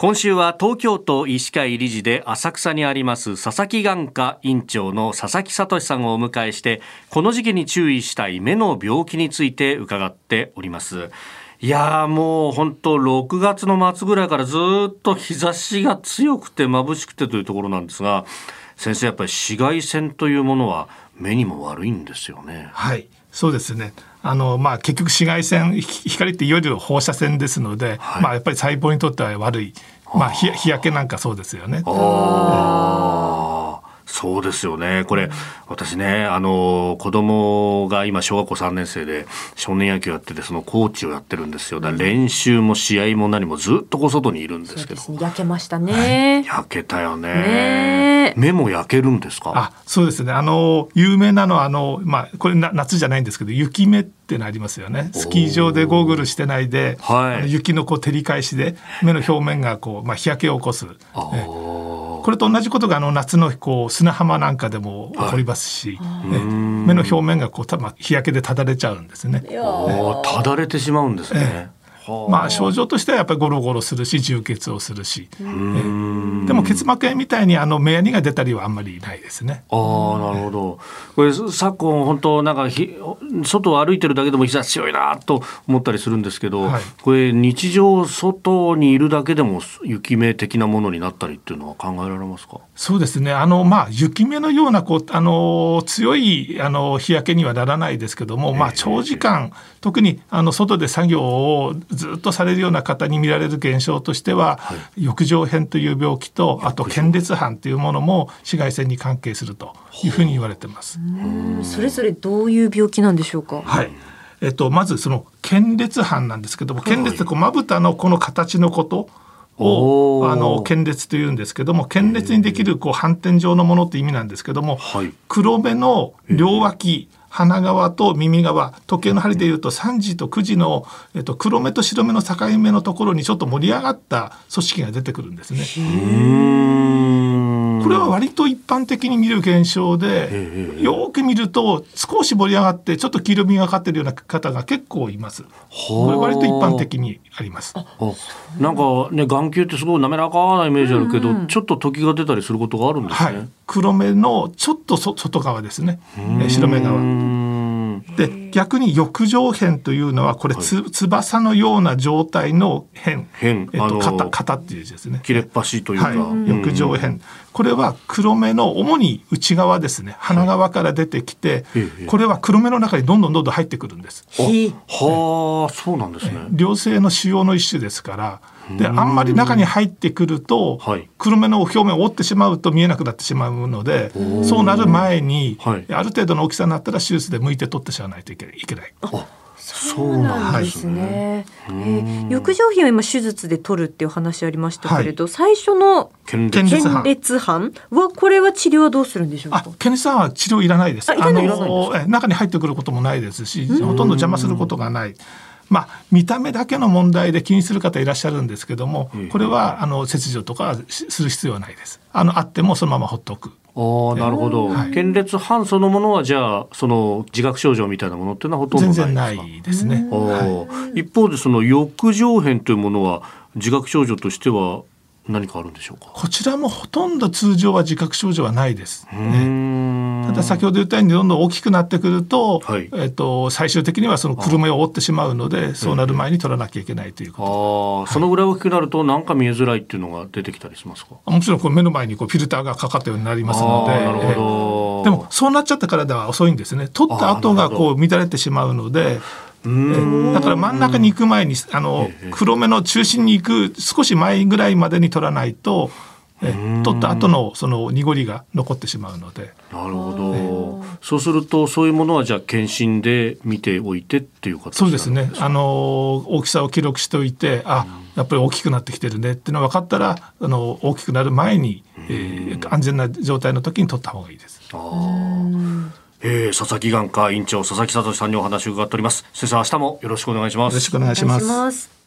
今週は東京都医師会理事で浅草にあります佐々木眼科院長の佐々木聡さんをお迎えしてこの時期に注意したい目の病気について伺っております。いやもう本当6月の末ぐらいからずっと日差しが強くて眩しくてというところなんですが先生やっぱり紫外線というものは目にも悪いんですよね。はいそうですね。あのまあ、結局紫外線光っていわゆる放射線ですので、はい、まあ、やっぱり細胞にとっては悪い、まあ、日焼けなんかそうですよね。そうですよね。これ、私ね、あの、子供が今小学校3年生で少年野球やってて、そのコーチをやってるんですよ。だ練習も試合も何もずっとこ外にいるんですけど。ね、焼けましたね、はい、焼けたよね目も焼けるんですか？あ、そうですね。あの、有名なのは、あの、まあ、これ夏じゃないんですけど、雪目ってのありますよね。スキー場でゴーグルしてないで、はい、雪のこう照り返しで目の表面がこう、まあ、日焼けを起こす。これと同じことがあの夏のこう砂浜なんかでも起こりますし、はい、目の表面がこうた、まあ、日焼けでただれちゃうんですね。ただれてしまうんですね。まあ症状としてはやっぱりゴロゴロするし充血をするし、でも結膜炎みたいにあの目やにが出たりはあんまりないですね。ああなるほど。これ昨今本当なんかひ外を歩いてるだけでも日差し強いなと思ったりするんですけど、はい、これ日常外にいるだけでも雪目的なものになったりっていうのは考えられますか？そうですね。あのまあ雪目のようなこうあの強いあの日焼けにはならないですけども、まあ長時間特にあの外で作業をずっとされるような方に見られる現象としては、はい、翼状片という病気とあと腱裂斑というものも紫外線に関係するというふうに言われてます。それぞれどういう病気なんでしょうか？はい。えっとまずその腱裂斑なんですけども、腱裂ってこうまぶたのこの形のことをあの腱裂というんですけども腱裂にできるこう反転状のものって意味なんですけども、はい、黒目の両脇鼻側と耳側時計の針でいうと3時と9時の、えっと、黒目と白目の境目のところにちょっと盛り上がった組織が出てくるんですね。これは割と一般的に見る現象でよく見ると少し盛り上がってちょっと黄色みがかってるような方が結構います。これ割と一般的にあります。なんかね眼球ってすごい滑らかなイメージあるけど、うんうん、ちょっと時が出たりすることがあるんですね。はい、黒目のちょっと外側ですね。白目側。で逆に翼状片というのはこれつ、はい、翼のような状態の片、えっと、型型っていう字ですね。切れっ端というか、はい、翼状片。これは黒目の主に内側ですね。鼻側から出てきて、はい、これは黒目の中にどんどんどんどん入ってくるんです。はあそうなんですね。良性の腫瘍の一種ですから。であんまり中に入ってくると、はい、黒目の表面を折ってしまうと見えなくなってしまうのでそうなる前に、はい、ある程度の大きさになったら手術で剥いて取ってしまわないといけない。そうなんですね。えー、翼状片は今手術で取るっていう話ありましたけれど、はい、最初の腱裂斑はこれは治療はどうするんでしょうか？腱裂斑は治療いらないです。あの中に入ってくることもないですし、ほとんど邪魔することがない。まあ、見た目だけの問題で気にする方いらっしゃるんですけども、これはあの切除とかする必要はないです。あのあってもそのままほっとく。あなるほど、はい、腱裂斑そのものはじゃあその自覚症状みたいなものっていうのはほとんどないですね。はい、一方でその翼状片というものは自覚症状としては何かあるんでしょうか？こちらもほとんど通常は自覚症状はないです、ね、ただ先ほど言ったようにどんどん大きくなってくると,、はい、えっと最終的にはその黒目を覆ってしまうのでそうなる前に取らなきゃいけないということ、あそのぐらい大きくなると何か見えづらいっていうのが出てきたりしますか？もちろんこう目の前にこうフィルターがかかったようになりますのでなるほど、でもそうなっちゃったからでは遅いんですね。取った後がこう乱れてしまうのでだから真ん中に行く前にあの黒目の中心に行く少し前ぐらいまでに取らないと取った後のその濁りが残ってしまうので。なるほど。そうするとそういうものはじゃあ検診で見ておいてっていう形そうですね。あの大きさを記録しておいて、あ、やっぱり大きくなってきてるねっていうのが分かったら、あの大きくなる前に、えー、安全な状態の時に取った方がいいです。あえー、佐々木眼科院長佐々木聡さんにお話を伺っております。先生明日もよろしくお願いします。よろしくお願いします